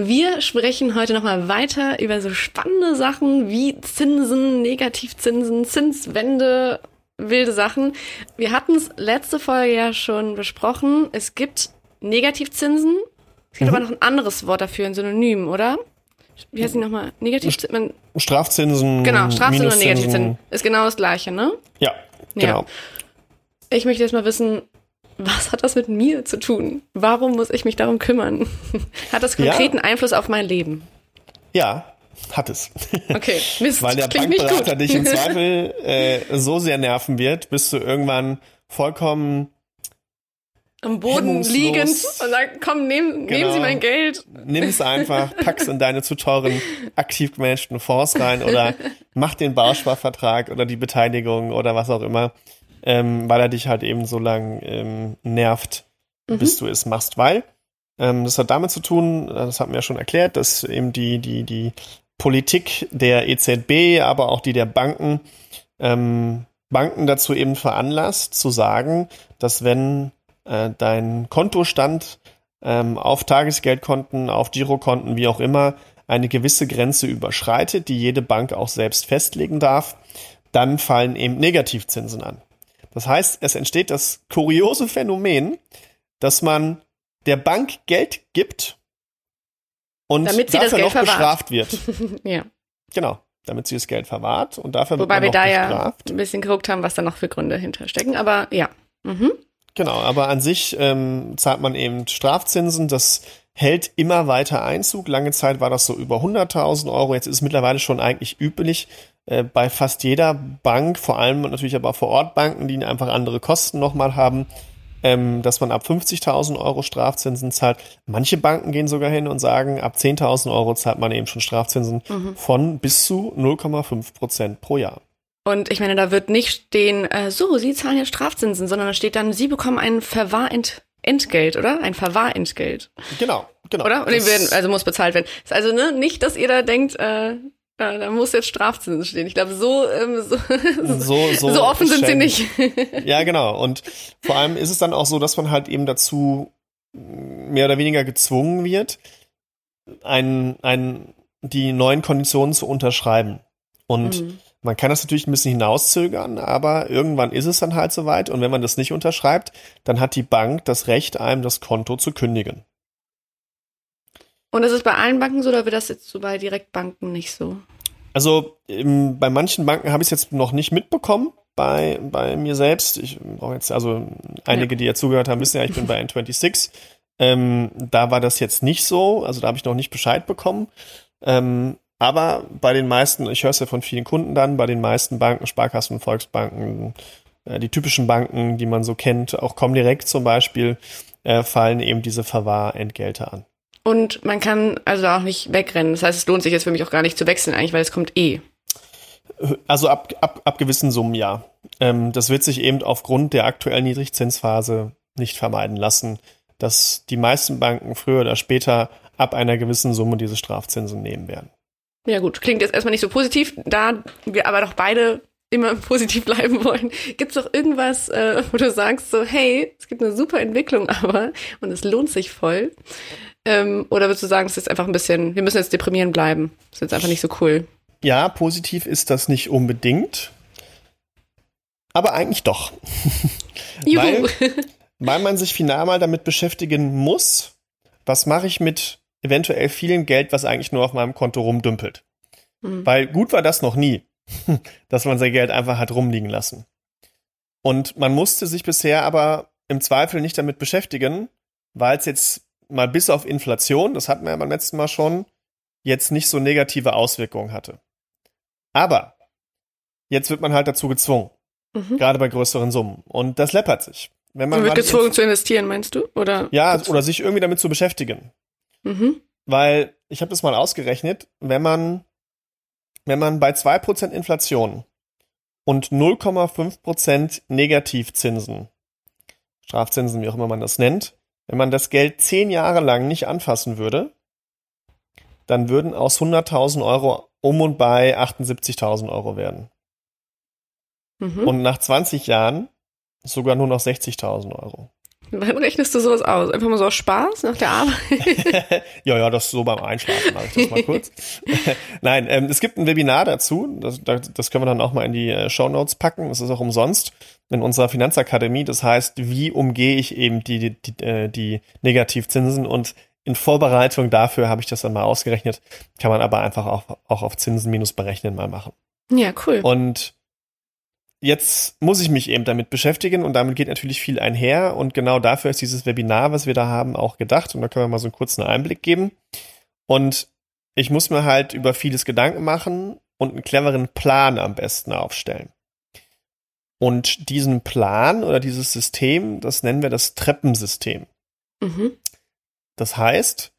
Wir sprechen heute nochmal weiter über so spannende Sachen wie Zinsen, Negativzinsen, Zinswende, wilde Sachen. Wir hatten es letzte Folge ja schon besprochen. Es gibt Negativzinsen. Es gibt mhm. aber noch ein anderes Wort dafür, ein Synonym, oder? Wie heißt die nochmal? Negativzinsen? Strafzinsen. Genau, Strafzinsen und Negativzinsen. Ist genau das gleiche, ne? Ja, genau. Ja. Ich möchte jetzt mal wissen, was hat das mit mir zu tun? Warum muss ich mich darum kümmern? Hat das konkreten ja. Einfluss auf mein Leben? Ja, hat es. Okay, Mist, Weil der Bankberater dich im Zweifel äh, so sehr nerven wird, bis du irgendwann vollkommen am Boden liegend und sagt, komm, nehm, genau. nehmen Sie mein Geld. Nimm es einfach, pack's in deine zu teuren, aktiv gemanagten Fonds rein oder mach den Bausparvertrag oder die Beteiligung oder was auch immer ähm, weil er dich halt eben so lang ähm, nervt, mhm. bis du es machst. Weil ähm, das hat damit zu tun, das hatten wir ja schon erklärt, dass eben die, die, die Politik der EZB, aber auch die der Banken, ähm, Banken dazu eben veranlasst, zu sagen, dass wenn äh, dein Kontostand ähm, auf Tagesgeldkonten, auf Girokonten, wie auch immer, eine gewisse Grenze überschreitet, die jede Bank auch selbst festlegen darf, dann fallen eben Negativzinsen an. Das heißt, es entsteht das kuriose Phänomen, dass man der Bank Geld gibt und damit dafür noch verwahrt. bestraft wird. ja. Genau, damit sie das Geld verwahrt und dafür Wobei wird man wir noch da bestraft. ja ein bisschen geguckt haben, was da noch für Gründe hinterstecken, aber ja. Mhm. Genau, aber an sich ähm, zahlt man eben Strafzinsen. Das hält immer weiter Einzug. Lange Zeit war das so über 100.000 Euro. Jetzt ist es mittlerweile schon eigentlich üblich, äh, bei fast jeder Bank, vor allem natürlich aber vor Ort Banken, die einfach andere Kosten nochmal haben, ähm, dass man ab 50.000 Euro Strafzinsen zahlt. Manche Banken gehen sogar hin und sagen, ab 10.000 Euro zahlt man eben schon Strafzinsen mhm. von bis zu 0,5 Prozent pro Jahr. Und ich meine, da wird nicht stehen, äh, so, Sie zahlen jetzt Strafzinsen, sondern da steht dann, Sie bekommen ein Verwahrentgelt, oder? Ein Verwahrentgelt. Genau, genau. Oder? Und werden, also muss bezahlt werden. Ist also ne, nicht, dass ihr da denkt, äh, ja, da muss jetzt Strafzinsen stehen. Ich glaube, so, ähm, so, so, so, so, offen sind sie nicht. ja, genau. Und vor allem ist es dann auch so, dass man halt eben dazu mehr oder weniger gezwungen wird, ein, ein, die neuen Konditionen zu unterschreiben. Und mhm. man kann das natürlich ein bisschen hinauszögern, aber irgendwann ist es dann halt soweit. Und wenn man das nicht unterschreibt, dann hat die Bank das Recht, einem das Konto zu kündigen. Und ist es bei allen Banken so oder wird das jetzt so bei Direktbanken nicht so? Also im, bei manchen Banken habe ich es jetzt noch nicht mitbekommen. Bei, bei mir selbst, ich brauche jetzt, also einige, ja. die ja zugehört haben, wissen ja, ich bin bei N26. Ähm, da war das jetzt nicht so, also da habe ich noch nicht Bescheid bekommen. Ähm, aber bei den meisten, ich höre es ja von vielen Kunden dann, bei den meisten Banken, Sparkassen, Volksbanken, äh, die typischen Banken, die man so kennt, auch Comdirect zum Beispiel, äh, fallen eben diese Verwahrentgelte an. Und man kann also auch nicht wegrennen. Das heißt, es lohnt sich jetzt für mich auch gar nicht zu wechseln, eigentlich, weil es kommt eh. Also ab, ab, ab gewissen Summen ja. Ähm, das wird sich eben aufgrund der aktuellen Niedrigzinsphase nicht vermeiden lassen, dass die meisten Banken früher oder später ab einer gewissen Summe diese Strafzinsen nehmen werden. Ja gut, klingt jetzt erstmal nicht so positiv, da wir aber doch beide immer positiv bleiben wollen. Gibt es doch irgendwas, äh, wo du sagst so, hey, es gibt eine super Entwicklung aber und es lohnt sich voll. Ähm, oder würdest du sagen, es ist einfach ein bisschen, wir müssen jetzt deprimieren bleiben? Das ist jetzt einfach nicht so cool. Ja, positiv ist das nicht unbedingt. Aber eigentlich doch. Juhu. weil, weil man sich final mal damit beschäftigen muss, was mache ich mit eventuell vielen Geld, was eigentlich nur auf meinem Konto rumdümpelt. Mhm. Weil gut war das noch nie, dass man sein Geld einfach hat rumliegen lassen. Und man musste sich bisher aber im Zweifel nicht damit beschäftigen, weil es jetzt mal bis auf Inflation, das hatten wir ja beim letzten Mal schon, jetzt nicht so negative Auswirkungen hatte. Aber jetzt wird man halt dazu gezwungen. Mhm. Gerade bei größeren Summen. Und das läppert sich. Wenn man, man wird gezwungen zu investieren, meinst du? Oder ja, gezwungen? oder sich irgendwie damit zu beschäftigen. Mhm. Weil, ich habe das mal ausgerechnet, wenn man, wenn man bei 2% Inflation und 0,5 Prozent Negativzinsen, Strafzinsen, wie auch immer man das nennt, wenn man das Geld zehn Jahre lang nicht anfassen würde, dann würden aus 100.000 Euro um und bei 78.000 Euro werden. Mhm. Und nach 20 Jahren sogar nur noch 60.000 Euro. Wann rechnest du sowas aus? Einfach mal so aus Spaß nach der Arbeit? ja, ja, das so beim Einschlafen mache ich das mal kurz. Nein, ähm, es gibt ein Webinar dazu, das, das können wir dann auch mal in die äh, Show Notes packen, das ist auch umsonst in unserer Finanzakademie, das heißt, wie umgehe ich eben die, die, die, äh, die Negativzinsen und in Vorbereitung dafür habe ich das dann mal ausgerechnet, kann man aber einfach auch, auch auf Zinsen minus berechnen mal machen. Ja, cool. Und jetzt muss ich mich eben damit beschäftigen und damit geht natürlich viel einher und genau dafür ist dieses Webinar, was wir da haben, auch gedacht und da können wir mal so einen kurzen Einblick geben. Und ich muss mir halt über vieles Gedanken machen und einen cleveren Plan am besten aufstellen. Und diesen Plan oder dieses System, das nennen wir das Treppensystem. Mhm. Das heißt,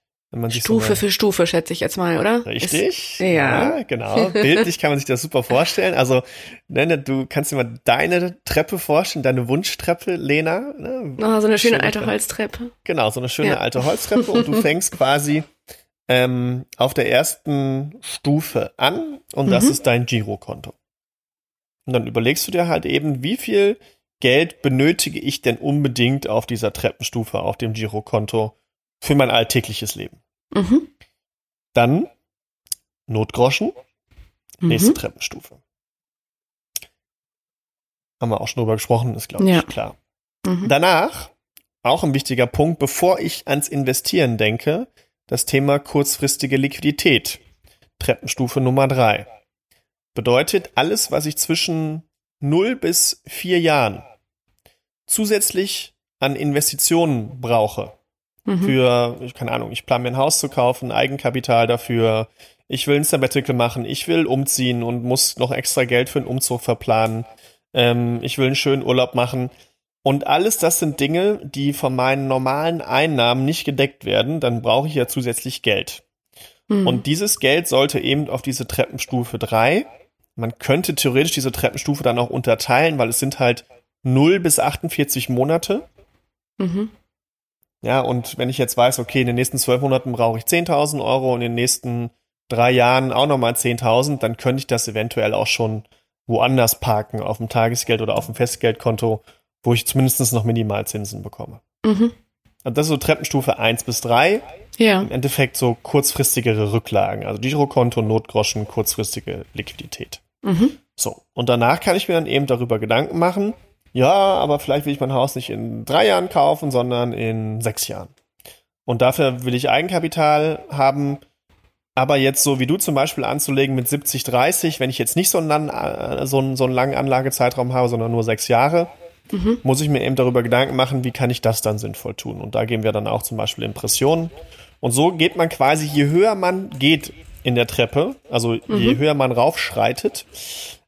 Stufe so für Stufe, schätze ich jetzt mal, oder? Richtig. Ist, ja. genau. Bildlich kann man sich das super vorstellen. Also, ne, du kannst dir mal deine Treppe vorstellen, deine Wunschtreppe, Lena. Ne? Oh, so eine schöne Schöne alte Treppe. Holztreppe. Genau, so eine schöne Ja. alte Holztreppe und du fängst quasi ähm, auf der ersten Stufe an und das Mhm. ist dein Girokonto. Und dann überlegst du dir halt eben, wie viel Geld benötige ich denn unbedingt auf dieser Treppenstufe auf dem Girokonto für mein alltägliches Leben. Mhm. Dann Notgroschen, nächste Mhm. Treppenstufe. Haben wir auch schon drüber gesprochen, ist glaube ich Ja. klar. Mhm. Danach, auch ein wichtiger Punkt, bevor ich ans Investieren denke, das Thema kurzfristige Liquidität. Treppenstufe Nummer drei. Bedeutet, alles, was ich zwischen 0 bis 4 Jahren zusätzlich an Investitionen brauche, Mhm. für, ich keine Ahnung, ich plane mir ein Haus zu kaufen, Eigenkapital dafür, ich will ein Sabbatical machen, ich will umziehen und muss noch extra Geld für einen Umzug verplanen, ähm, ich will einen schönen Urlaub machen. Und alles das sind Dinge, die von meinen normalen Einnahmen nicht gedeckt werden, dann brauche ich ja zusätzlich Geld. Mhm. Und dieses Geld sollte eben auf diese Treppenstufe 3, man könnte theoretisch diese Treppenstufe dann auch unterteilen, weil es sind halt 0 bis 48 Monate. Mhm. Ja, und wenn ich jetzt weiß, okay, in den nächsten zwölf Monaten brauche ich 10.000 Euro und in den nächsten drei Jahren auch nochmal 10.000, dann könnte ich das eventuell auch schon woanders parken, auf dem Tagesgeld oder auf dem Festgeldkonto, wo ich zumindest noch Minimalzinsen bekomme. Mhm. Und das ist so Treppenstufe 1 bis 3. Ja. Im Endeffekt so kurzfristigere Rücklagen, also Girokonto, Notgroschen, kurzfristige Liquidität. Mhm. So, und danach kann ich mir dann eben darüber Gedanken machen, ja, aber vielleicht will ich mein Haus nicht in drei Jahren kaufen, sondern in sechs Jahren. Und dafür will ich Eigenkapital haben, aber jetzt so wie du zum Beispiel anzulegen mit 70, 30, wenn ich jetzt nicht so einen, lang- äh, so einen, so einen langen Anlagezeitraum habe, sondern nur sechs Jahre, Mhm. muss ich mir eben darüber Gedanken machen, wie kann ich das dann sinnvoll tun. Und da gehen wir dann auch zum Beispiel Impressionen. Und so geht man quasi, je höher man geht in der Treppe, also je höher man raufschreitet,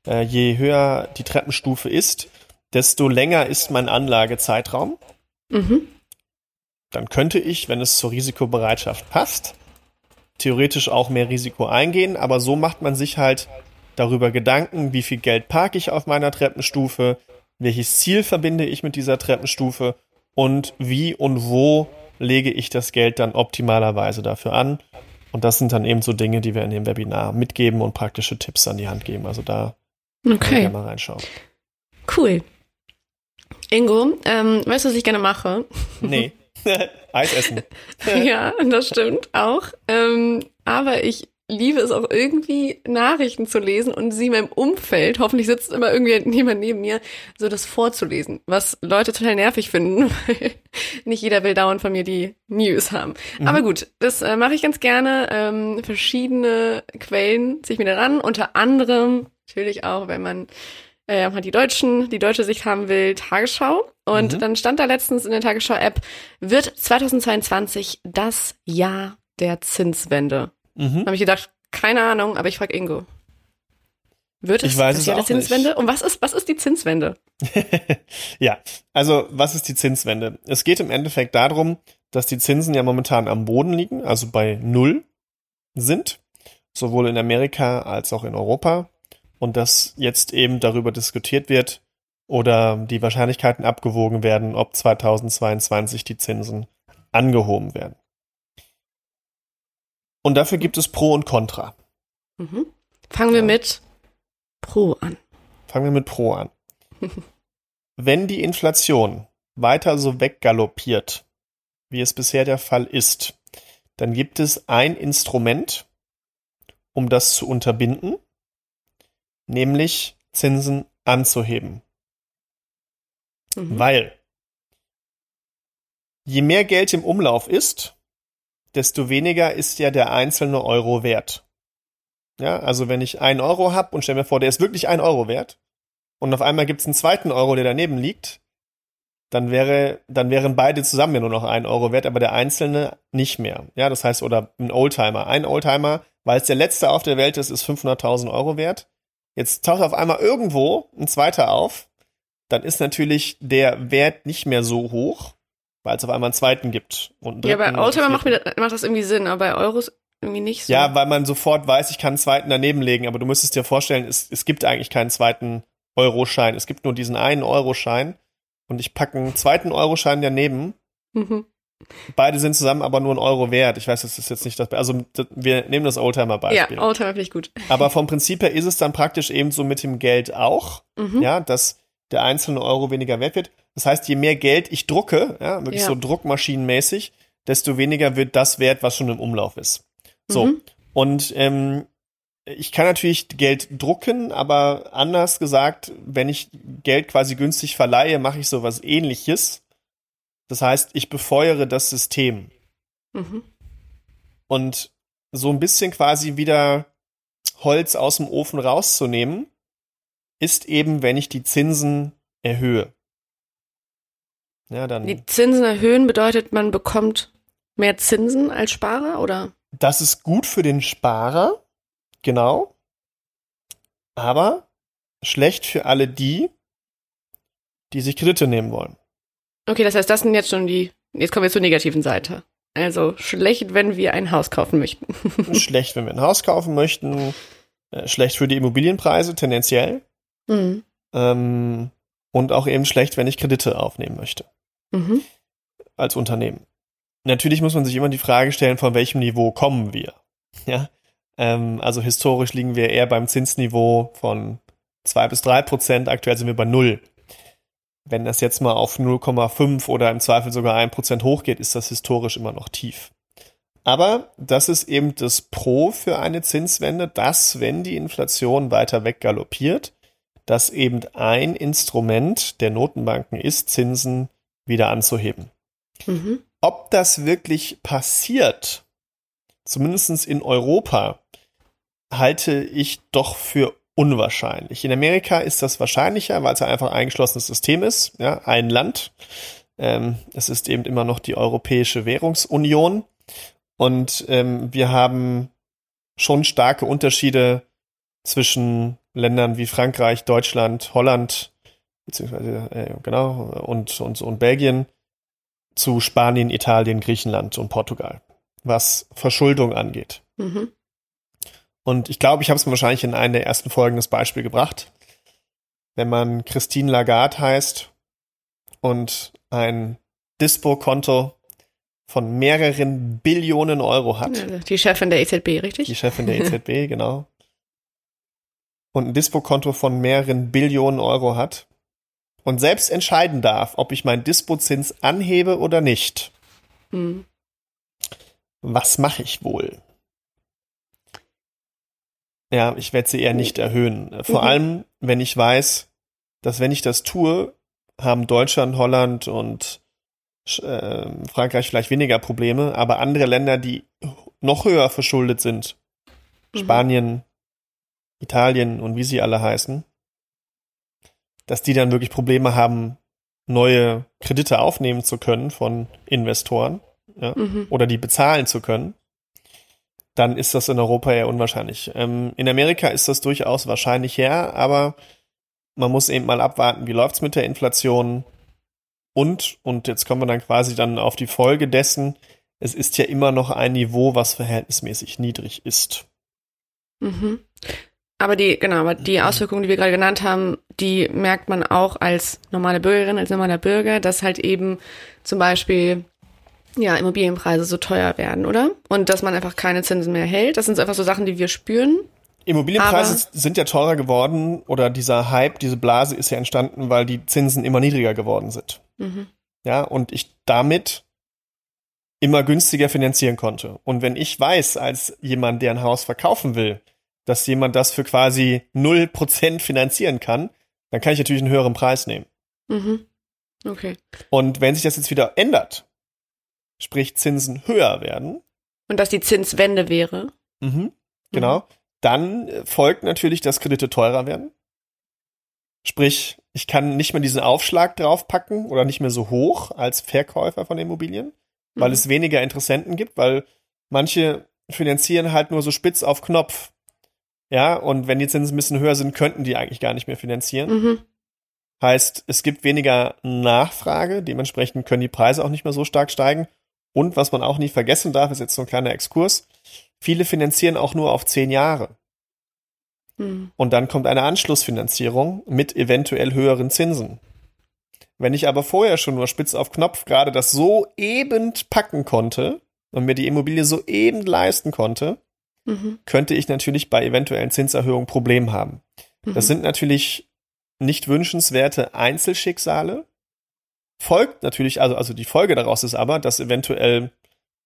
äh, je höher die Treppenstufe ist, desto länger ist mein Anlagezeitraum. Mhm. Dann könnte ich, wenn es zur Risikobereitschaft passt, theoretisch auch mehr Risiko eingehen, aber so macht man sich halt darüber Gedanken, wie viel Geld parke ich auf meiner Treppenstufe, welches Ziel verbinde ich mit dieser Treppenstufe und wie und wo lege ich das Geld dann optimalerweise dafür an. Und das sind dann eben so Dinge, die wir in dem Webinar mitgeben und praktische Tipps an die Hand geben. Also da Okay, gerne mal reinschauen. cool. Ingo, ähm, weißt du, was ich gerne mache? Nee. Eis essen. ja, das stimmt auch. Ähm, aber ich liebe es auch irgendwie, Nachrichten zu lesen und sie in meinem Umfeld, hoffentlich sitzt immer irgendwie jemand neben mir, so das vorzulesen, was Leute total nervig finden, weil nicht jeder will dauernd von mir die News haben. Aber gut, das äh, mache ich ganz gerne. Ähm, verschiedene Quellen ziehe ich mir da ran, unter anderem natürlich auch, wenn man äh, die deutschen, die deutsche Sicht haben will, Tagesschau. Und Mhm. dann stand da letztens in der Tagesschau-App, wird 2022 das Jahr der Zinswende. Mhm. Habe ich gedacht, keine Ahnung, aber ich frage Ingo. Wird es Ich weiß das es Jahr der auch nicht. Zinswende? Und was ist, was ist die Zinswende? ja, also was ist die Zinswende? Es geht im Endeffekt darum, dass die Zinsen ja momentan am Boden liegen, also bei Null sind, sowohl in Amerika als auch in Europa. Und dass jetzt eben darüber diskutiert wird oder die Wahrscheinlichkeiten abgewogen werden, ob 2022 die Zinsen angehoben werden. Und dafür gibt es Pro und Contra. Mhm. Fangen wir Ja. mit Pro an. Fangen wir mit Pro an. Wenn die Inflation weiter so weggaloppiert, wie es bisher der Fall ist, dann gibt es ein Instrument, um das zu unterbinden, nämlich Zinsen anzuheben. Mhm. Weil je mehr Geld im Umlauf ist, desto weniger ist ja der einzelne Euro wert. Ja, also wenn ich einen Euro habe und stell mir vor, der ist wirklich ein Euro wert und auf einmal gibt es einen zweiten Euro, der daneben liegt, dann wäre, dann wären beide zusammen ja nur noch ein Euro wert, aber der einzelne nicht mehr. Ja, das heißt, oder ein Oldtimer. Ein Oldtimer, weil es der letzte auf der Welt ist, ist 500.000 Euro wert. Jetzt taucht auf einmal irgendwo ein zweiter auf, dann ist natürlich der Wert nicht mehr so hoch, weil es auf einmal einen zweiten gibt. Und Ja, bei Oldtimer macht, macht das irgendwie Sinn, aber bei Euros irgendwie nicht so. Ja, weil man sofort weiß, ich kann einen zweiten daneben legen, aber du müsstest dir vorstellen, es, es gibt eigentlich keinen zweiten Euroschein. Es gibt nur diesen einen Euroschein und ich packe einen zweiten Euroschein daneben. Mhm. Beide sind zusammen aber nur ein Euro wert. Ich weiß, das ist jetzt nicht das. Also wir nehmen das Ja, Oldtimer-Beispiel. Oldtimer finde ich gut. aber vom Prinzip her ist es dann praktisch eben so mit dem Geld auch, Mhm. ja, dass der einzelne Euro weniger wert wird. Das heißt, je mehr Geld ich drucke, ja, wirklich Ja. so druckmaschinenmäßig, desto weniger wird das wert, was schon im Umlauf ist. So. Mhm. Und ähm, ich kann natürlich Geld drucken, aber anders gesagt, wenn ich Geld quasi günstig verleihe, mache ich sowas ähnliches. Das heißt, ich befeuere das System. Mhm. Und so ein bisschen quasi wieder Holz aus dem Ofen rauszunehmen, ist eben, wenn ich die Zinsen erhöhe. Ja, dann. Die Zinsen erhöhen bedeutet, man bekommt mehr Zinsen als Sparer, oder? Das ist gut für den Sparer, genau. Aber schlecht für alle die, die sich Kredite nehmen wollen. Okay, das heißt, das sind jetzt schon die. Jetzt kommen wir zur negativen Seite. Also schlecht, wenn wir ein Haus kaufen möchten. schlecht, wenn wir ein Haus kaufen möchten. Äh, schlecht für die Immobilienpreise tendenziell. Mhm. Ähm, und auch eben schlecht, wenn ich Kredite aufnehmen möchte Mhm. als Unternehmen. Natürlich muss man sich immer die Frage stellen, von welchem Niveau kommen wir. Ja, ähm, also historisch liegen wir eher beim Zinsniveau von zwei bis drei Prozent. Aktuell sind wir bei null. Wenn das jetzt mal auf 0,5 oder im Zweifel sogar ein Prozent hochgeht, ist das historisch immer noch tief. Aber das ist eben das Pro für eine Zinswende, dass, wenn die Inflation weiter weggaloppiert, dass eben ein Instrument der Notenbanken ist, Zinsen wieder anzuheben. Mhm. Ob das wirklich passiert, zumindest in Europa, halte ich doch für unwahrscheinlich. In Amerika ist das wahrscheinlicher, weil es ja einfach ein eingeschlossenes System ist, ja, ein Land. Ähm, es ist eben immer noch die Europäische Währungsunion und ähm, wir haben schon starke Unterschiede zwischen Ländern wie Frankreich, Deutschland, Holland, beziehungsweise äh, genau und, und, und Belgien zu Spanien, Italien, Griechenland und Portugal, was Verschuldung angeht. Mhm. Und ich glaube, ich habe es wahrscheinlich in einer der ersten Folgen das Beispiel gebracht. Wenn man Christine Lagarde heißt und ein Dispo-Konto von mehreren Billionen Euro hat, die Chefin der EZB, richtig? die Chefin der EZB, genau, und ein Dispo-Konto von mehreren Billionen Euro hat und selbst entscheiden darf, ob ich meinen Dispo-Zins anhebe oder nicht, Mhm. was mache ich wohl? Ja, ich werde sie eher nicht erhöhen. Vor Mhm. allem, wenn ich weiß, dass wenn ich das tue, haben Deutschland, Holland und äh, Frankreich vielleicht weniger Probleme, aber andere Länder, die noch höher verschuldet sind, Mhm. Spanien, Italien und wie sie alle heißen, dass die dann wirklich Probleme haben, neue Kredite aufnehmen zu können von Investoren ja, Mhm. oder die bezahlen zu können, dann ist das in Europa eher unwahrscheinlich. Ähm, in Amerika ist das durchaus wahrscheinlich her, aber man muss eben mal abwarten, wie läuft's mit der Inflation und, und jetzt kommen wir dann quasi dann auf die Folge dessen, es ist ja immer noch ein Niveau, was verhältnismäßig niedrig ist. Mhm. Aber die, genau, aber die Auswirkungen, die wir gerade genannt haben, die merkt man auch als normale Bürgerin, als normaler Bürger, dass halt eben zum Beispiel ja, Immobilienpreise so teuer werden, oder? Und dass man einfach keine Zinsen mehr hält. Das sind einfach so Sachen, die wir spüren. Immobilienpreise sind ja teurer geworden oder dieser Hype, diese Blase ist ja entstanden, weil die Zinsen immer niedriger geworden sind. Mhm. Ja, und ich damit immer günstiger finanzieren konnte. Und wenn ich weiß, als jemand, der ein Haus verkaufen will, dass jemand das für quasi 0% finanzieren kann, dann kann ich natürlich einen höheren Preis nehmen. Mhm. Okay. Und wenn sich das jetzt wieder ändert, sprich Zinsen höher werden. Und dass die Zinswende wäre. Mhm, genau. Mhm. Dann folgt natürlich, dass Kredite teurer werden. Sprich, ich kann nicht mehr diesen Aufschlag draufpacken oder nicht mehr so hoch als Verkäufer von Immobilien, weil mhm. es weniger Interessenten gibt, weil manche finanzieren halt nur so spitz auf Knopf. Ja, und wenn die Zinsen ein bisschen höher sind, könnten die eigentlich gar nicht mehr finanzieren. Mhm. Heißt, es gibt weniger Nachfrage, dementsprechend können die Preise auch nicht mehr so stark steigen. Und was man auch nicht vergessen darf, ist jetzt so ein kleiner Exkurs. Viele finanzieren auch nur auf zehn Jahre. Hm. Und dann kommt eine Anschlussfinanzierung mit eventuell höheren Zinsen. Wenn ich aber vorher schon nur spitz auf Knopf gerade das so eben packen konnte und mir die Immobilie so eben leisten konnte, mhm. könnte ich natürlich bei eventuellen Zinserhöhungen Probleme haben. Mhm. Das sind natürlich nicht wünschenswerte Einzelschicksale, folgt natürlich, also, also die Folge daraus ist aber, dass eventuell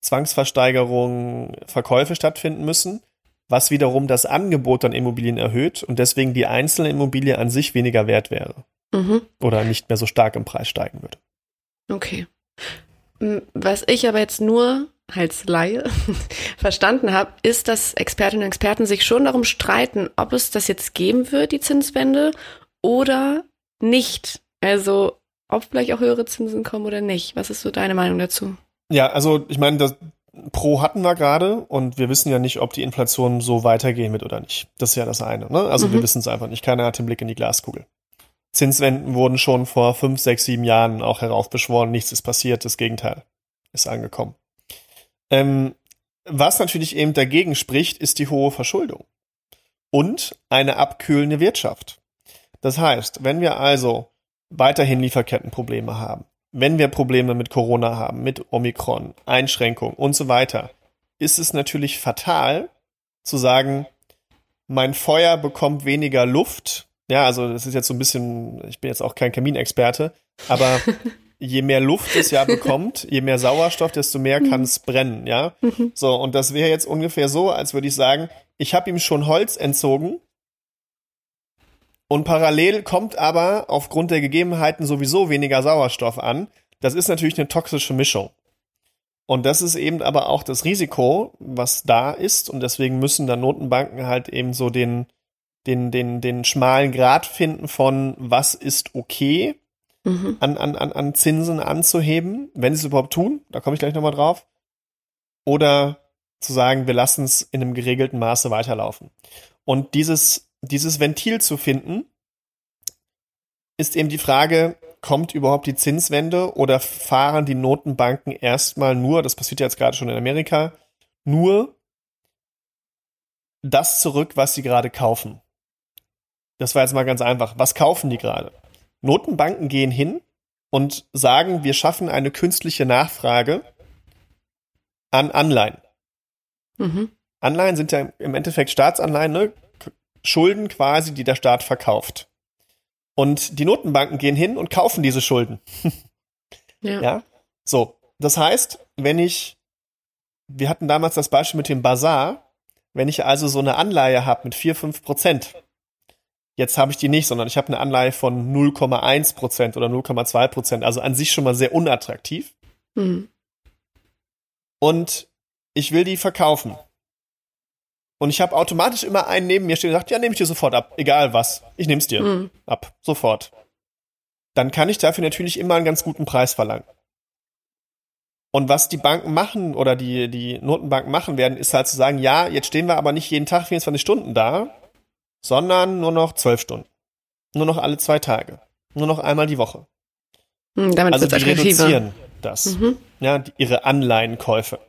Zwangsversteigerungen, Verkäufe stattfinden müssen, was wiederum das Angebot an Immobilien erhöht und deswegen die einzelne Immobilie an sich weniger wert wäre. Mhm. Oder nicht mehr so stark im Preis steigen würde. Okay. Was ich aber jetzt nur als Laie verstanden habe, ist, dass Expertinnen und Experten sich schon darum streiten, ob es das jetzt geben wird, die Zinswende, oder nicht. Also ob vielleicht auch höhere Zinsen kommen oder nicht. Was ist so deine Meinung dazu? Ja, also ich meine, das Pro hatten wir gerade und wir wissen ja nicht, ob die Inflation so weitergehen wird oder nicht. Das ist ja das eine. Ne? Also mhm. wir wissen es einfach nicht. Keiner hat den Blick in die Glaskugel. Zinswenden wurden schon vor fünf, sechs, sieben Jahren auch heraufbeschworen. Nichts ist passiert. Das Gegenteil ist angekommen. Ähm, was natürlich eben dagegen spricht, ist die hohe Verschuldung und eine abkühlende Wirtschaft. Das heißt, wenn wir also weiterhin Lieferkettenprobleme haben, wenn wir Probleme mit Corona haben, mit Omikron, Einschränkungen und so weiter, ist es natürlich fatal zu sagen, mein Feuer bekommt weniger Luft. Ja, also das ist jetzt so ein bisschen, ich bin jetzt auch kein Kaminexperte, aber je mehr Luft es ja bekommt, je mehr Sauerstoff, desto mehr kann es brennen, ja. Mhm. So, und das wäre jetzt ungefähr so, als würde ich sagen, ich habe ihm schon Holz entzogen, und parallel kommt aber aufgrund der Gegebenheiten sowieso weniger Sauerstoff an. Das ist natürlich eine toxische Mischung. Und das ist eben aber auch das Risiko, was da ist. Und deswegen müssen dann Notenbanken halt eben so den, den, den, den schmalen Grad finden von was ist okay mhm. an, an, an Zinsen anzuheben, wenn sie es überhaupt tun. Da komme ich gleich nochmal drauf. Oder zu sagen, wir lassen es in einem geregelten Maße weiterlaufen. Und dieses dieses Ventil zu finden, ist eben die Frage, kommt überhaupt die Zinswende oder fahren die Notenbanken erstmal nur, das passiert jetzt gerade schon in Amerika, nur das zurück, was sie gerade kaufen. Das war jetzt mal ganz einfach. Was kaufen die gerade? Notenbanken gehen hin und sagen, wir schaffen eine künstliche Nachfrage an Anleihen. Mhm. Anleihen sind ja im Endeffekt Staatsanleihen, ne? Schulden quasi, die der Staat verkauft. Und die Notenbanken gehen hin und kaufen diese Schulden. ja. ja. So. Das heißt, wenn ich, wir hatten damals das Beispiel mit dem Bazar, wenn ich also so eine Anleihe habe mit 4, 5 Prozent, jetzt habe ich die nicht, sondern ich habe eine Anleihe von 0,1 Prozent oder 0,2 Prozent, also an sich schon mal sehr unattraktiv. Mhm. Und ich will die verkaufen. Und ich habe automatisch immer einen neben mir stehen und sagt, ja, nehme ich dir sofort ab, egal was. Ich nehme es dir mhm. ab, sofort. Dann kann ich dafür natürlich immer einen ganz guten Preis verlangen. Und was die Banken machen oder die, die Notenbanken machen werden, ist halt zu sagen, ja, jetzt stehen wir aber nicht jeden Tag 24 Stunden da, sondern nur noch 12 Stunden. Nur noch alle zwei Tage. Nur noch einmal die Woche. Mhm, damit also die reduzieren das. Mhm. Ja, die, ihre Anleihenkäufe.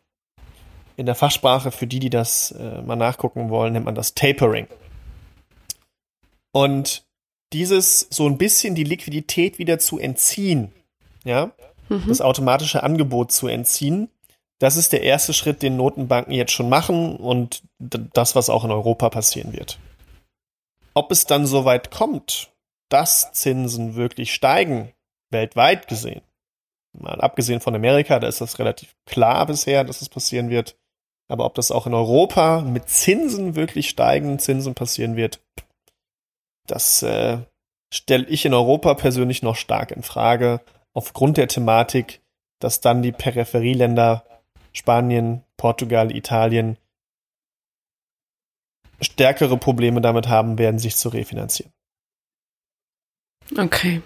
In der Fachsprache, für die, die das äh, mal nachgucken wollen, nennt man das Tapering. Und dieses so ein bisschen die Liquidität wieder zu entziehen, ja, mhm. das automatische Angebot zu entziehen, das ist der erste Schritt, den Notenbanken jetzt schon machen und das, was auch in Europa passieren wird. Ob es dann so weit kommt, dass Zinsen wirklich steigen, weltweit gesehen, mal abgesehen von Amerika, da ist das relativ klar bisher, dass es passieren wird, aber ob das auch in Europa mit Zinsen wirklich steigenden Zinsen passieren wird, das äh, stelle ich in Europa persönlich noch stark in Frage, aufgrund der Thematik, dass dann die Peripherieländer Spanien, Portugal, Italien stärkere Probleme damit haben werden, sich zu refinanzieren. Okay.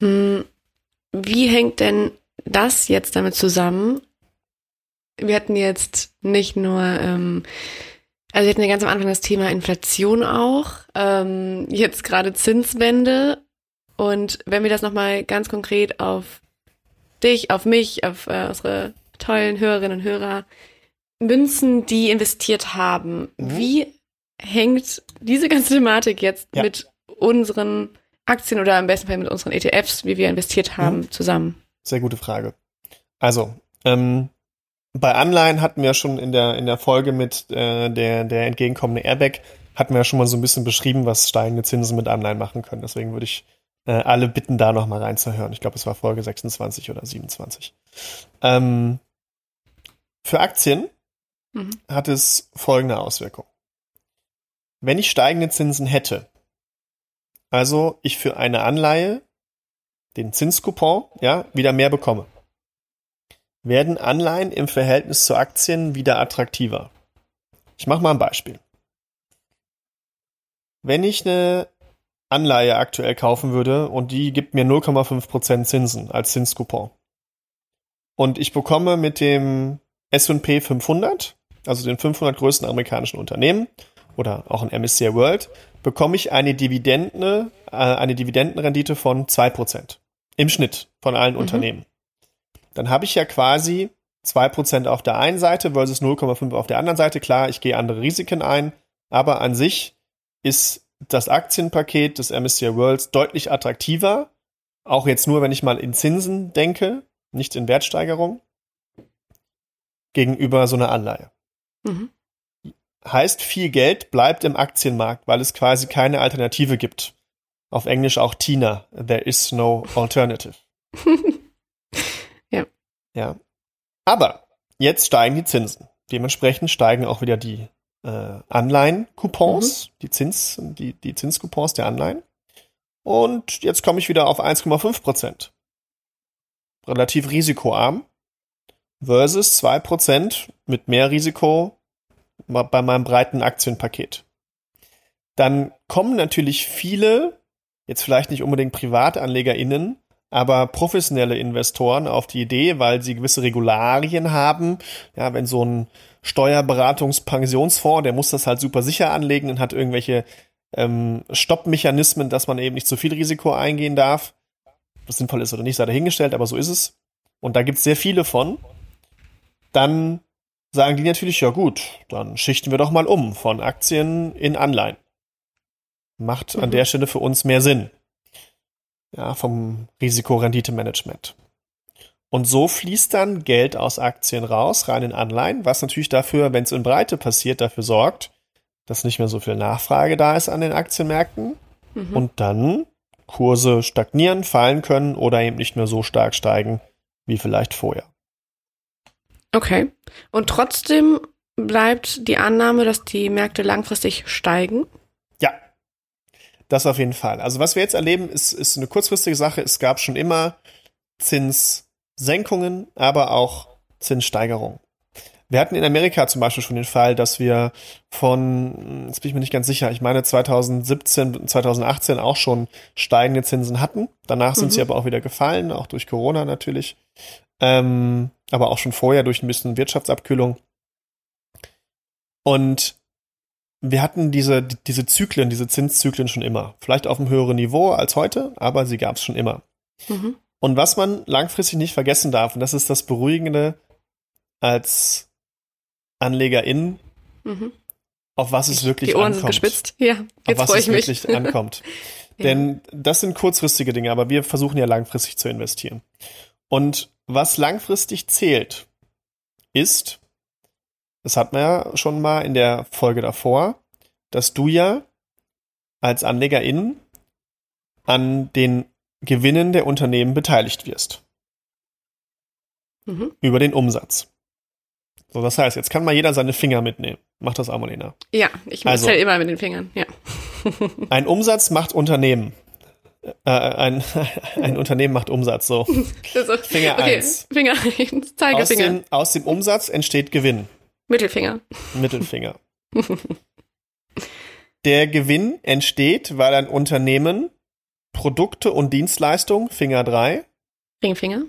Hm, wie hängt denn das jetzt damit zusammen? Wir hatten jetzt nicht nur, ähm, also wir hatten ja ganz am Anfang das Thema Inflation auch, ähm, jetzt gerade Zinswende. Und wenn wir das nochmal ganz konkret auf dich, auf mich, auf äh, unsere tollen Hörerinnen und Hörer münzen, die investiert haben, mhm. wie hängt diese ganze Thematik jetzt ja. mit unseren Aktien oder im besten Fall mit unseren ETFs, wie wir investiert haben, mhm. zusammen? Sehr gute Frage. Also, ähm, bei Anleihen hatten wir schon in der, in der Folge mit äh, der, der entgegenkommende Airbag, hatten wir ja schon mal so ein bisschen beschrieben, was steigende Zinsen mit Anleihen machen können. Deswegen würde ich äh, alle bitten, da noch mal reinzuhören. Ich glaube, es war Folge 26 oder 27. Ähm, für Aktien mhm. hat es folgende Auswirkung. Wenn ich steigende Zinsen hätte, also ich für eine Anleihe den Zinscoupon ja wieder mehr bekomme, werden Anleihen im Verhältnis zu Aktien wieder attraktiver. Ich mache mal ein Beispiel. Wenn ich eine Anleihe aktuell kaufen würde und die gibt mir 0,5% Zinsen als Zinscoupon und ich bekomme mit dem S&P 500, also den 500 größten amerikanischen Unternehmen oder auch ein MSCI World, bekomme ich eine Dividende, äh, eine Dividendenrendite von 2% im Schnitt von allen mhm. Unternehmen. Dann habe ich ja quasi 2% auf der einen Seite versus 0,5 auf der anderen Seite. Klar, ich gehe andere Risiken ein, aber an sich ist das Aktienpaket des MSCI Worlds deutlich attraktiver. Auch jetzt nur, wenn ich mal in Zinsen denke, nicht in Wertsteigerung, gegenüber so einer Anleihe. Mhm heißt, viel Geld bleibt im Aktienmarkt, weil es quasi keine Alternative gibt. Auf Englisch auch Tina. There is no alternative. ja. Aber jetzt steigen die Zinsen. Dementsprechend steigen auch wieder die äh, Anleihen-Coupons, mhm. die, Zins, die, die Zinscoupons der Anleihen. Und jetzt komme ich wieder auf 1,5 Prozent. Relativ risikoarm. Versus 2 Prozent mit mehr Risiko bei meinem breiten Aktienpaket. Dann kommen natürlich viele, jetzt vielleicht nicht unbedingt PrivatanlegerInnen, aber professionelle Investoren auf die Idee, weil sie gewisse Regularien haben. Ja, wenn so ein Steuerberatungs-Pensionsfonds, der muss das halt super sicher anlegen und hat irgendwelche ähm, Stoppmechanismen, dass man eben nicht zu viel Risiko eingehen darf. Ob das sinnvoll ist oder nicht, sei dahingestellt, aber so ist es. Und da gibt es sehr viele von. Dann sagen die natürlich, ja gut, dann schichten wir doch mal um von Aktien in Anleihen. Macht mhm. an der Stelle für uns mehr Sinn. Ja, vom Risikorendite-Management. Und so fließt dann Geld aus Aktien raus, rein in Anleihen, was natürlich dafür, wenn es in Breite passiert, dafür sorgt, dass nicht mehr so viel Nachfrage da ist an den Aktienmärkten mhm. und dann Kurse stagnieren, fallen können oder eben nicht mehr so stark steigen wie vielleicht vorher. Okay. Und trotzdem bleibt die Annahme, dass die Märkte langfristig steigen? Das auf jeden Fall. Also was wir jetzt erleben, ist, ist eine kurzfristige Sache. Es gab schon immer Zinssenkungen, aber auch Zinssteigerungen. Wir hatten in Amerika zum Beispiel schon den Fall, dass wir von, jetzt bin ich mir nicht ganz sicher, ich meine 2017, 2018 auch schon steigende Zinsen hatten. Danach sind mhm. sie aber auch wieder gefallen, auch durch Corona natürlich ähm, aber auch schon vorher durch ein bisschen Wirtschaftsabkühlung. Und wir hatten diese, diese Zyklen, diese Zinszyklen schon immer. Vielleicht auf einem höheren Niveau als heute, aber sie gab es schon immer. Mhm. Und was man langfristig nicht vergessen darf, und das ist das Beruhigende als Anlegerin, mhm. auf was es wirklich Die Ohren ankommt. sind gespitzt. Ja, auf jetzt was freue es ich mich. wirklich ankommt. Denn das sind kurzfristige Dinge, aber wir versuchen ja langfristig zu investieren. Und was langfristig zählt, ist, das hatten wir ja schon mal in der Folge davor, dass du ja als Anlegerin an den Gewinnen der Unternehmen beteiligt wirst. Mhm. Über den Umsatz. So, das heißt, jetzt kann mal jeder seine Finger mitnehmen. Mach das auch mal, Lena. Ja, ich Also- zähle immer mit den Fingern. Ja. Ein Umsatz macht Unternehmen. Äh, ein, ein Unternehmen macht Umsatz, so. Also, Finger okay, eins. Finger eins, Aus Zeigefinger, dem, aus dem Umsatz entsteht Gewinn. Mittelfinger. Mittelfinger. Der Gewinn entsteht, weil ein Unternehmen Produkte und Dienstleistungen, Finger 3, Ringfinger.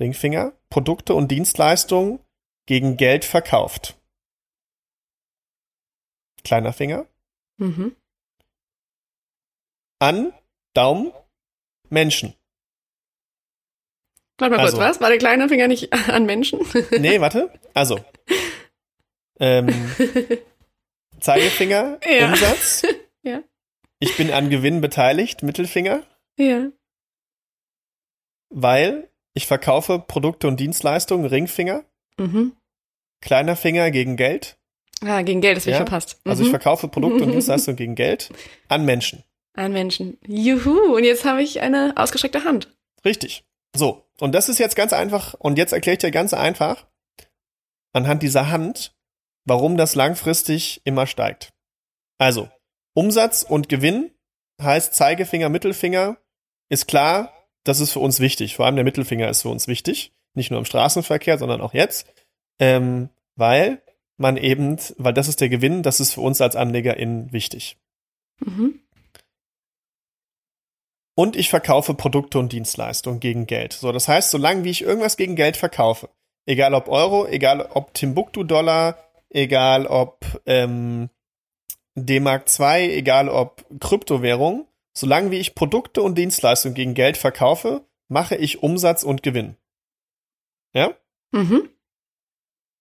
Ringfinger, Produkte und Dienstleistungen gegen Geld verkauft. Kleiner Finger. Mhm. An Daumen Menschen. Warte mal Also. kurz, was? War der kleine Finger nicht an Menschen? Nee, warte. Also. Ähm, Zeigefinger, Ja. Umsatz. Ja. Ich bin an Gewinn beteiligt, Mittelfinger, ja. weil ich verkaufe Produkte und Dienstleistungen, Ringfinger, Mhm. kleiner Finger gegen Geld. Ah, gegen Geld, das habe Ja, ich verpasst. Also ich Mhm. verkaufe Produkte und Dienstleistungen gegen Geld an Menschen. An Menschen. Juhu, und jetzt habe ich eine ausgestreckte Hand. Richtig. So. Und das ist jetzt ganz einfach. Und jetzt erkläre ich dir ganz einfach anhand dieser Hand, warum das langfristig immer steigt. Also, Umsatz und Gewinn heißt Zeigefinger, Mittelfinger, ist klar, das ist für uns wichtig. Vor allem der Mittelfinger ist für uns wichtig. Nicht nur im Straßenverkehr, sondern auch jetzt. Ähm, weil man eben, weil das ist der Gewinn, das ist für uns als AnlegerInnen wichtig. Mhm. und ich verkaufe Produkte und Dienstleistungen gegen Geld. So, das heißt, solange wie ich irgendwas gegen Geld verkaufe, egal ob Euro, egal ob Timbuktu-Dollar, egal ob ähm, D-Mark 2, egal ob Kryptowährung, solange wie ich Produkte und Dienstleistungen gegen Geld verkaufe, mache ich Umsatz und Gewinn. Ja? Mhm.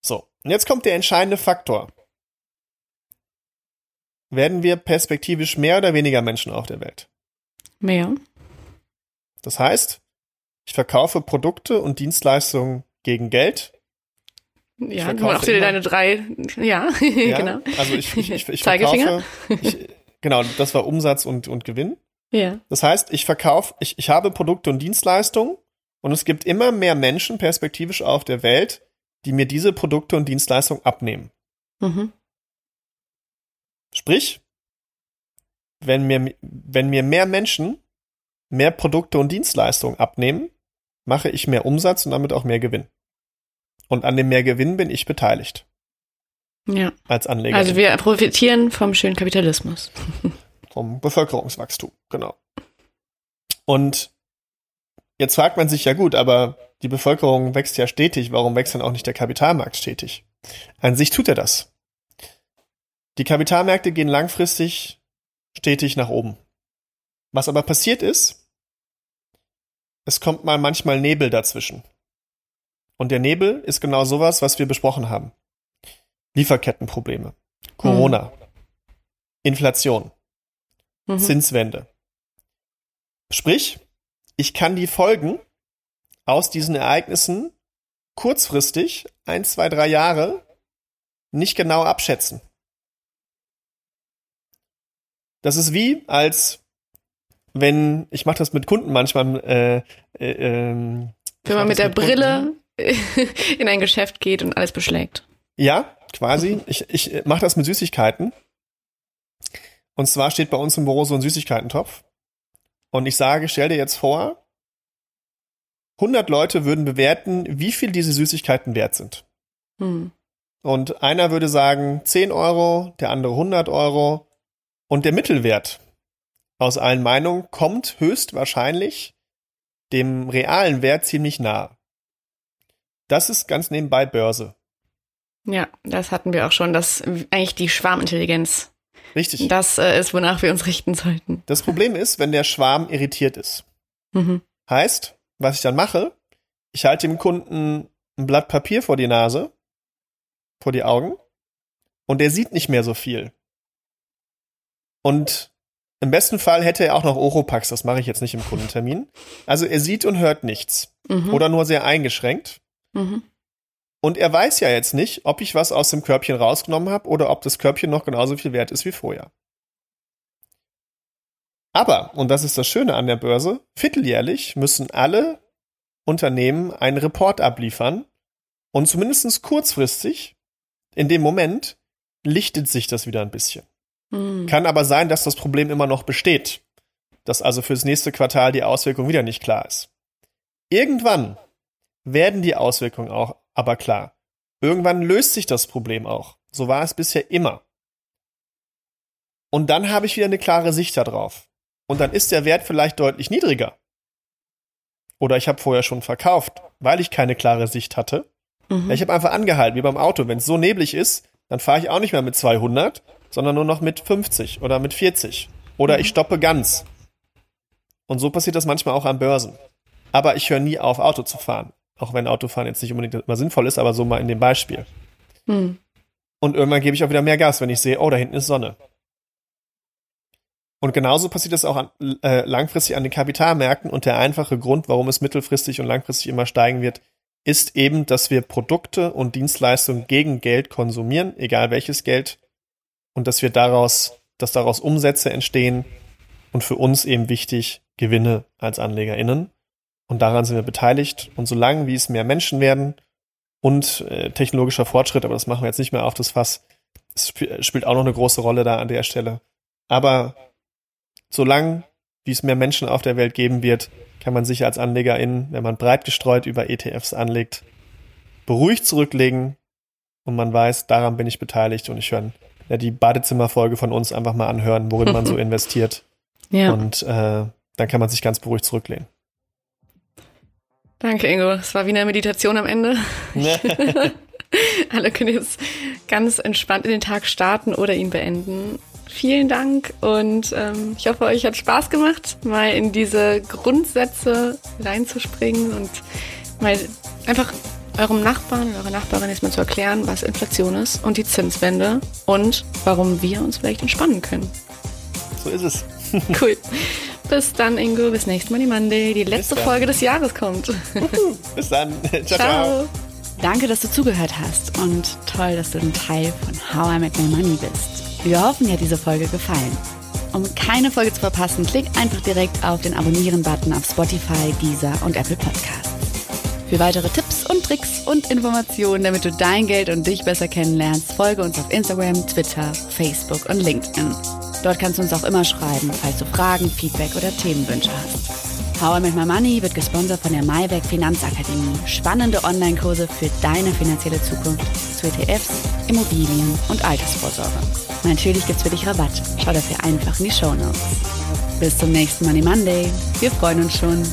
So, und jetzt kommt der entscheidende Faktor. Werden wir perspektivisch mehr oder weniger Menschen auf der Welt? Mehr. Das heißt, ich verkaufe Produkte und Dienstleistungen gegen Geld. Ja, verkaufe du machst wieder immer- deine drei. Ja, Ja, genau. Also ich, ich, ich, ich Zeigefinger? verkaufe. Ich, genau, das war Umsatz und, und Gewinn. Ja. Das heißt, ich verkaufe, ich, ich habe Produkte und Dienstleistungen und es gibt immer mehr Menschen perspektivisch auf der Welt, die mir diese Produkte und Dienstleistungen abnehmen. Mhm. Sprich, wenn mir, wenn mir mehr Menschen mehr Produkte und Dienstleistungen abnehmen, mache ich mehr Umsatz und damit auch mehr Gewinn. Und an dem mehr Gewinn bin ich beteiligt Ja. als Anleger Also wir profitieren vom schönen Kapitalismus. vom Bevölkerungswachstum, genau. Und jetzt fragt man sich ja gut, aber die Bevölkerung wächst ja stetig, warum wächst dann auch nicht der Kapitalmarkt stetig? An sich tut er das. Die Kapitalmärkte gehen langfristig stetig nach oben. Was aber passiert ist, es kommt mal manchmal Nebel dazwischen. Und der Nebel ist genau sowas, was wir besprochen haben. Lieferkettenprobleme, Corona, Inflation, Mhm. Zinswende. Sprich, ich kann die Folgen aus diesen Ereignissen kurzfristig, ein, zwei, drei Jahre, nicht genau abschätzen. Das ist wie, als wenn, ich mache das mit Kunden manchmal, äh, äh, ich Wenn man mit der Kunden. Brille in ein Geschäft geht und alles beschlägt. Ja, quasi. Ich, ich mache das mit Süßigkeiten. Und zwar steht bei uns im Büro so ein Süßigkeitentopf. Und ich sage, stell dir jetzt vor, 100 Leute würden bewerten, wie viel diese Süßigkeiten wert sind. Hm. Und einer würde sagen 10 Euro, der andere 100 Euro. Und der Mittelwert aus allen Meinungen kommt höchstwahrscheinlich dem realen Wert ziemlich nah. Das ist ganz nebenbei Börse. Ja, das hatten wir auch schon, dass eigentlich die Schwarmintelligenz Richtig. das äh, ist, wonach wir uns richten sollten. Das Problem ist, wenn der Schwarm irritiert ist. Mhm. Heißt, was ich dann mache, ich halte dem Kunden ein Blatt Papier vor die Nase, vor die Augen und er sieht nicht mehr so viel. Und im besten Fall hätte er auch noch Oropax, das mache ich jetzt nicht im Kundentermin. Also er sieht und hört nichts Mhm. oder nur sehr eingeschränkt. Mhm. Und er weiß ja jetzt nicht, ob ich was aus dem Körbchen rausgenommen habe oder ob das Körbchen noch genauso viel wert ist wie vorher. Aber, und das ist das Schöne an der Börse, vierteljährlich müssen alle Unternehmen einen Report abliefern und zumindest kurzfristig, in dem Moment, lichtet sich das wieder ein bisschen. Mhm. Kann aber sein, dass das Problem immer noch besteht. Dass also fürs nächste Quartal die Auswirkung wieder nicht klar ist. Irgendwann werden die Auswirkungen auch aber klar. Irgendwann löst sich das Problem auch. So war es bisher immer. Und dann habe ich wieder eine klare Sicht darauf. Und dann ist der Wert vielleicht deutlich niedriger. Oder ich habe vorher schon verkauft, weil ich keine klare Sicht hatte. Mhm. Ich habe einfach angehalten, wie beim Auto. Wenn es so neblig ist, dann fahre ich auch nicht mehr mit 200, sondern nur noch mit 50 oder mit 40. Oder ich stoppe ganz. Und so passiert das manchmal auch an Börsen. Aber ich höre nie auf, Auto zu fahren. Auch wenn Autofahren jetzt nicht unbedingt immer sinnvoll ist, aber so mal in dem Beispiel. Mhm. Und irgendwann gebe ich auch wieder mehr Gas, wenn ich sehe, oh, da hinten ist Sonne. Und genauso passiert es auch an, äh, langfristig an den Kapitalmärkten. Und der einfache Grund, warum es mittelfristig und langfristig immer steigen wird, ist eben, dass wir Produkte und Dienstleistungen gegen Geld konsumieren, egal welches Geld, und dass wir daraus, dass daraus Umsätze entstehen und für uns eben wichtig Gewinne als AnlegerInnen. Und daran sind wir beteiligt. Und solange wie es mehr Menschen werden und äh, technologischer Fortschritt, aber das machen wir jetzt nicht mehr auf das Fass, es sp spielt auch noch eine große Rolle da an der Stelle. Aber solange wie es mehr Menschen auf der Welt geben wird, kann man sich als AnlegerIn, wenn man breit gestreut über ETFs anlegt, beruhigt zurücklegen und man weiß, daran bin ich beteiligt und ich höre ja, die Badezimmerfolge von uns einfach mal anhören, worin man so investiert. Ja. Und äh, dann kann man sich ganz beruhigt zurücklehnen. Danke, Ingo. Es war wie eine Meditation am Ende. Alle können jetzt ganz entspannt in den Tag starten oder ihn beenden. Vielen Dank und ähm, ich hoffe, euch hat Spaß gemacht, mal in diese Grundsätze reinzuspringen und mal einfach eurem Nachbarn oder eurer Nachbarin jetzt mal zu erklären, was Inflation ist und die Zinswende und warum wir uns vielleicht entspannen können. so ist es. Cool. Bis dann, Ingo. Bis nächstes Money Monday. Die letzte. Folge des Jahres kommt. Bis dann. ciao. ciao. Ciao. Danke, dass du zugehört hast und toll, dass du ein Teil von How I Met My Money bist. Wir hoffen, dir hat diese Folge gefallen. Um keine Folge zu verpassen, klick einfach direkt auf den Abonnieren-Button auf Spotify, Deezer und Apple Podcasts. Für weitere Tipps und Tricks und Informationen, damit du dein Geld und dich besser kennenlernst, folge uns auf Instagram, Twitter, Facebook und LinkedIn. Dort kannst du uns auch immer schreiben, falls du Fragen, Feedback oder Themenwünsche hast. How I Met My Money wird gesponsert von der Maiwerk Finanzakademie. Spannende Online-Kurse für deine finanzielle Zukunft zu ETFs, Immobilien und Altersvorsorge. Natürlich gibt's für dich Rabatt. Schau dafür einfach in die Show Notes. Bis zum nächsten Money Monday. Wir freuen uns schon.